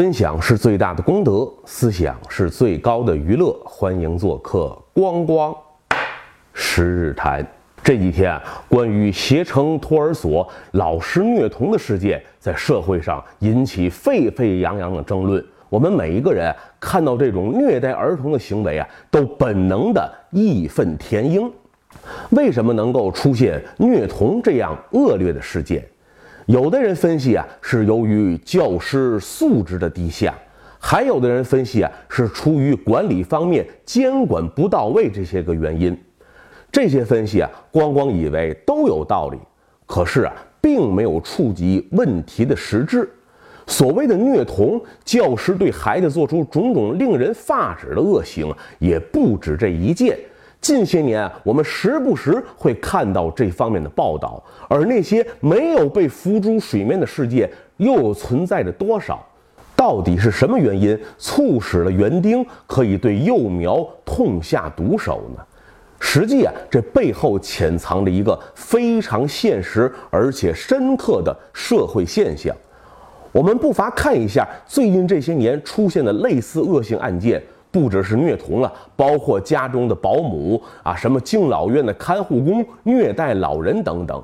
分享是最大的功德，思想是最高的娱乐。欢迎做客光光十日谈。这几天，关于携程托儿所老师虐童的事件，在社会上引起沸沸扬扬的争论。我们每一个人看到这种虐待儿童的行为啊，都本能的义愤填膺。为什么能够出现虐童这样恶劣的事件？有的人分析啊，是由于教师素质的低下；还有的人分析啊，是出于管理方面监管不到位这些个原因。这些分析啊，光光以为都有道理，可是啊，并没有触及问题的实质。所谓的虐童，教师对孩子做出种种令人发指的恶行，也不止这一件。近些年，我们时不时会看到这方面的报道，而那些没有被浮出水面的世界又存在着多少？到底是什么原因促使了园丁可以对幼苗痛下毒手呢？实际啊，这背后潜藏着一个非常现实而且深刻的社会现象。我们不乏看一下最近这些年出现的类似恶性案件。不只是虐童了，包括家中的保姆啊，什么敬老院的看护工虐待老人等等，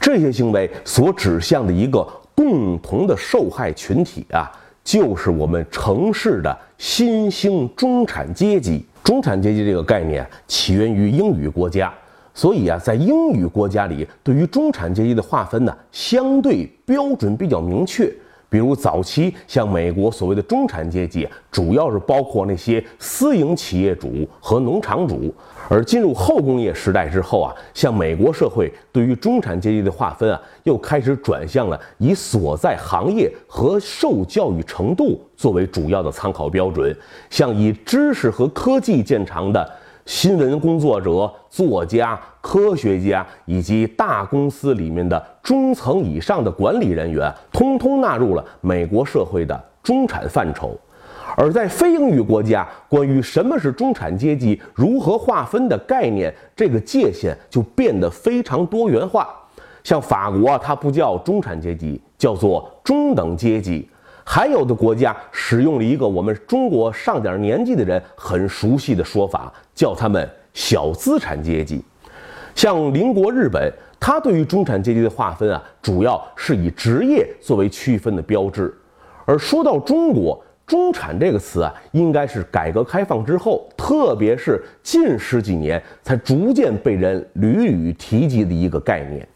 这些行为所指向的一个共同的受害群体啊，就是我们城市的新兴中产阶级。中产阶级这个概念起源于英语国家，所以啊，在英语国家里，对于中产阶级的划分呢，相对标准比较明确。比如早期像美国所谓的中产阶级，主要是包括那些私营企业主和农场主；而进入后工业时代之后啊，像美国社会对于中产阶级的划分啊，又开始转向了以所在行业和受教育程度作为主要的参考标准，像以知识和科技见长的。新闻工作者、作家、科学家以及大公司里面的中层以上的管理人员，通通纳入了美国社会的中产范畴。而在非英语国家，关于什么是中产阶级、如何划分的概念，这个界限就变得非常多元化。像法国，它不叫中产阶级，叫做中等阶级。还有的国家使用了一个我们中国上点年纪的人很熟悉的说法，叫他们小资产阶级。像邻国日本，它对于中产阶级的划分啊，主要是以职业作为区分的标志。而说到中国，中产这个词啊，应该是改革开放之后，特别是近十几年才逐渐被人屡屡提及的一个概念。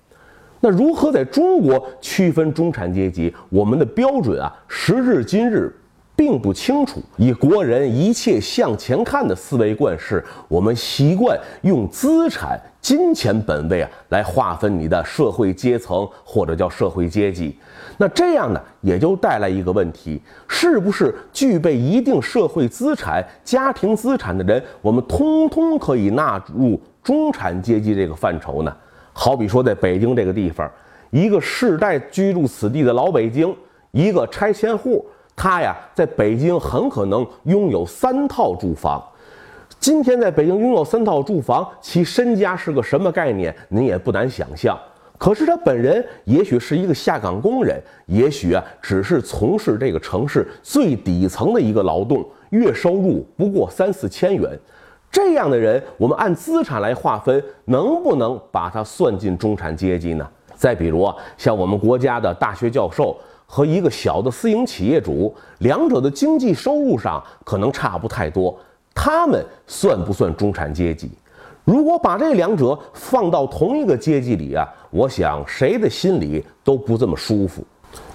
那如何在中国区分中产阶级？我们的标准啊，时至今日并不清楚。以国人一切向前看的思维惯式，我们习惯用资产、金钱本位啊来划分你的社会阶层或者叫社会阶级。那这样呢，也就带来一个问题：是不是具备一定社会资产、家庭资产的人，我们通通可以纳入中产阶级这个范畴呢？好比说，在北京这个地方，一个世代居住此地的老北京，一个拆迁户，他呀，在北京很可能拥有三套住房。今天在北京拥有三套住房，其身家是个什么概念？您也不难想象。可是他本人也许是一个下岗工人，也许啊，只是从事这个城市最底层的一个劳动，月收入不过三四千元。这样的人，我们按资产来划分，能不能把他算进中产阶级呢？再比如啊，像我们国家的大学教授和一个小的私营企业主，两者的经济收入上可能差不太多，他们算不算中产阶级？如果把这两者放到同一个阶级里啊，我想谁的心里都不这么舒服。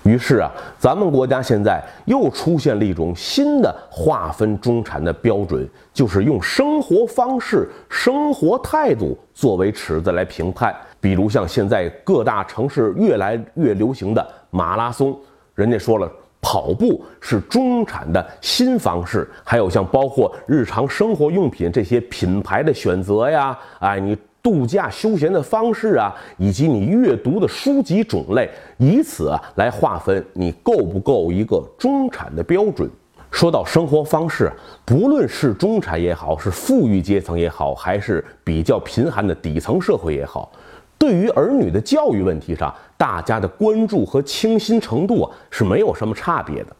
于是啊，咱们国家现在又出现了一种新的划分中产的标准，就是用生活方式、生活态度作为尺子来评判。比如像现在各大城市越来越流行的马拉松，人家说了，跑步是中产的新方式。还有像包括日常生活用品这些品牌的选择呀，哎，你。度假休闲的方式啊，以及你阅读的书籍种类，以此来划分你够不够一个中产的标准。说到生活方式，不论是中产也好，是富裕阶层也好，还是比较贫寒的底层社会也好，对于儿女的教育问题上，大家的关注和倾心程度啊是没有什么差别的。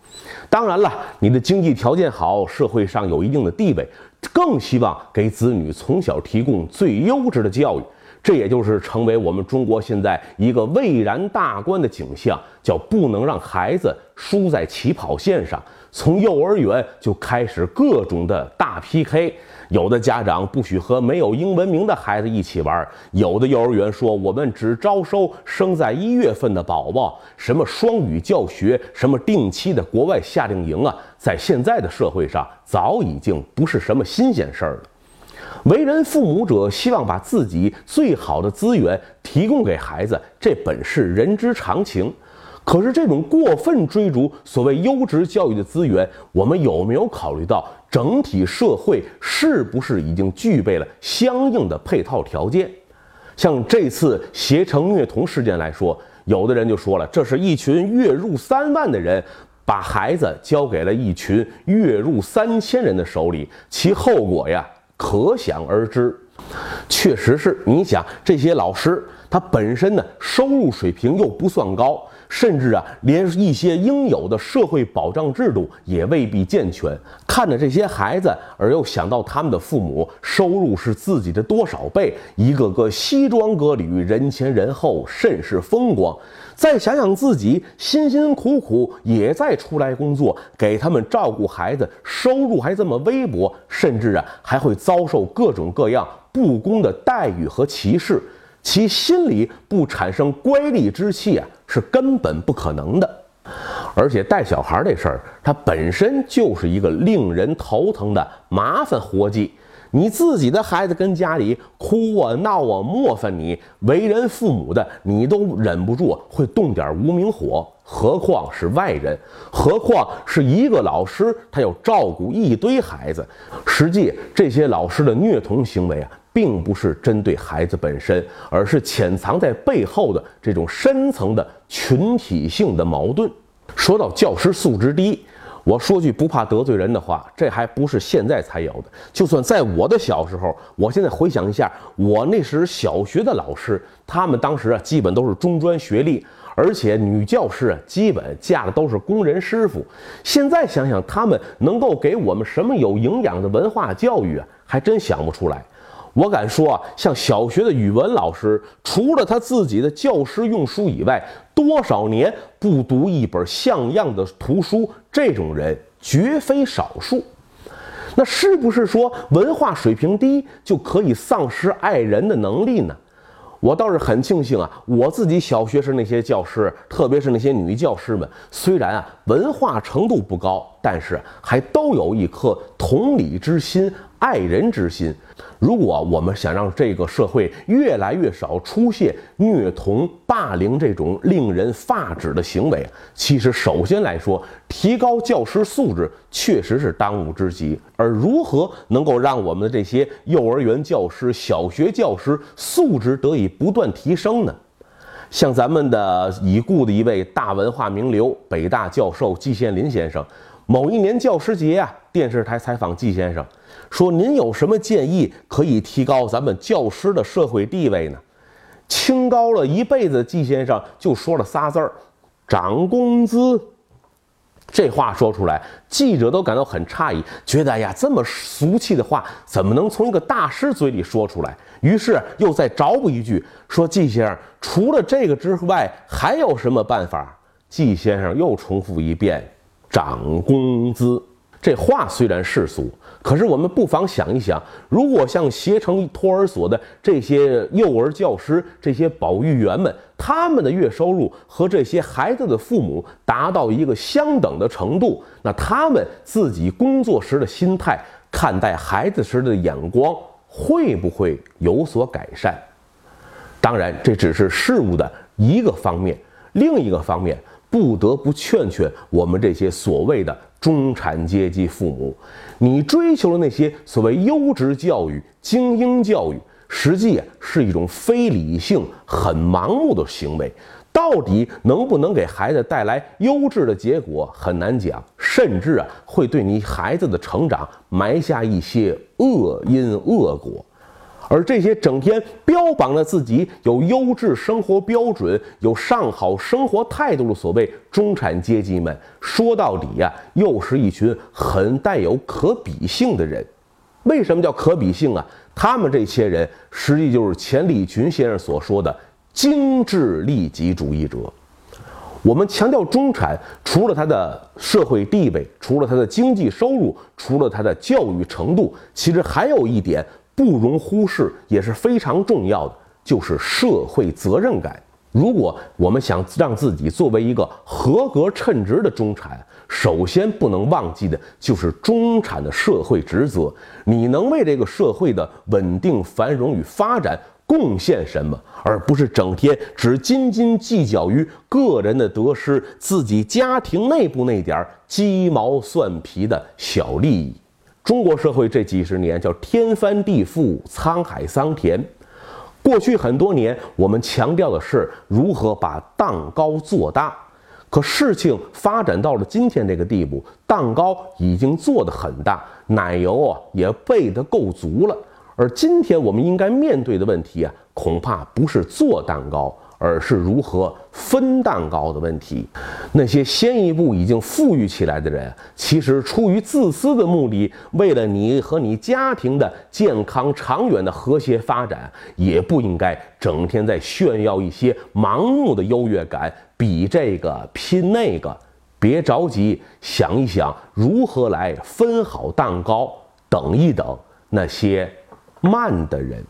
当然了，你的经济条件好，社会上有一定的地位，更希望给子女从小提供最优质的教育。这也就是成为我们中国现在一个蔚然大观的景象，叫不能让孩子输在起跑线上。从幼儿园就开始各种的大 PK，有的家长不许和没有英文名的孩子一起玩，有的幼儿园说我们只招收生在一月份的宝宝，什么双语教学，什么定期的国外夏令营啊，在现在的社会上早已经不是什么新鲜事儿了。为人父母者希望把自己最好的资源提供给孩子，这本是人之常情。可是，这种过分追逐所谓优质教育的资源，我们有没有考虑到整体社会是不是已经具备了相应的配套条件？像这次携程虐童事件来说，有的人就说了，这是一群月入三万的人把孩子交给了一群月入三千人的手里，其后果呀，可想而知。确实是，你想这些老师，他本身呢收入水平又不算高。甚至啊，连一些应有的社会保障制度也未必健全。看着这些孩子，而又想到他们的父母收入是自己的多少倍，一个个西装革履、人前人后，甚是风光。再想想自己辛辛苦苦也在出来工作，给他们照顾孩子，收入还这么微薄，甚至啊还会遭受各种各样不公的待遇和歧视。其心里不产生乖戾之气啊，是根本不可能的。而且带小孩这事儿，它本身就是一个令人头疼的麻烦活计。你自己的孩子跟家里哭啊闹啊磨烦你，为人父母的你都忍不住会动点无名火，何况是外人？何况是一个老师，他要照顾一堆孩子。实际这些老师的虐童行为啊。并不是针对孩子本身，而是潜藏在背后的这种深层的群体性的矛盾。说到教师素质低，我说句不怕得罪人的话，这还不是现在才有的。就算在我的小时候，我现在回想一下，我那时小学的老师，他们当时啊，基本都是中专学历，而且女教师啊，基本嫁的都是工人师傅。现在想想，他们能够给我们什么有营养的文化教育啊，还真想不出来。我敢说啊，像小学的语文老师，除了他自己的教师用书以外，多少年不读一本像样的图书，这种人绝非少数。那是不是说文化水平低就可以丧失爱人的能力呢？我倒是很庆幸啊，我自己小学时那些教师，特别是那些女教师们，虽然啊文化程度不高，但是还都有一颗同理之心。爱人之心。如果我们想让这个社会越来越少出现虐童、霸凌这种令人发指的行为，其实首先来说，提高教师素质确实是当务之急。而如何能够让我们的这些幼儿园教师、小学教师素质得以不断提升呢？像咱们的已故的一位大文化名流、北大教授季羡林先生，某一年教师节啊，电视台采访季先生。说您有什么建议可以提高咱们教师的社会地位呢？清高了一辈子季先生就说了仨字儿：涨工资。这话说出来，记者都感到很诧异，觉得哎呀，这么俗气的话怎么能从一个大师嘴里说出来？于是又再找补一句，说季先生除了这个之外还有什么办法？季先生又重复一遍：涨工资。这话虽然世俗。可是我们不妨想一想，如果像携程托儿所的这些幼儿教师、这些保育员们，他们的月收入和这些孩子的父母达到一个相等的程度，那他们自己工作时的心态、看待孩子时的眼光会不会有所改善？当然，这只是事物的一个方面，另一个方面。不得不劝劝我们这些所谓的中产阶级父母，你追求的那些所谓优质教育、精英教育，实际啊是一种非理性、很盲目的行为。到底能不能给孩子带来优质的结果，很难讲，甚至啊，会对你孩子的成长埋下一些恶因恶果。而这些整天标榜着自己有优质生活标准、有上好生活态度的所谓中产阶级们，说到底呀，又是一群很带有可比性的人。为什么叫可比性啊？他们这些人实际就是钱理群先生所说的精致利己主义者。我们强调中产，除了他的社会地位，除了他的经济收入，除了他的教育程度，其实还有一点。不容忽视也是非常重要的，就是社会责任感。如果我们想让自己作为一个合格称职的中产，首先不能忘记的就是中产的社会职责。你能为这个社会的稳定繁荣与发展贡献什么，而不是整天只斤斤计较于个人的得失，自己家庭内部那点鸡毛蒜皮的小利益。中国社会这几十年叫天翻地覆、沧海桑田。过去很多年，我们强调的是如何把蛋糕做大，可事情发展到了今天这个地步，蛋糕已经做得很大，奶油啊也备得够足了。而今天我们应该面对的问题啊，恐怕不是做蛋糕。而是如何分蛋糕的问题。那些先一步已经富裕起来的人，其实出于自私的目的，为了你和你家庭的健康长远的和谐发展，也不应该整天在炫耀一些盲目的优越感，比这个拼那个。别着急，想一想如何来分好蛋糕，等一等那些慢的人。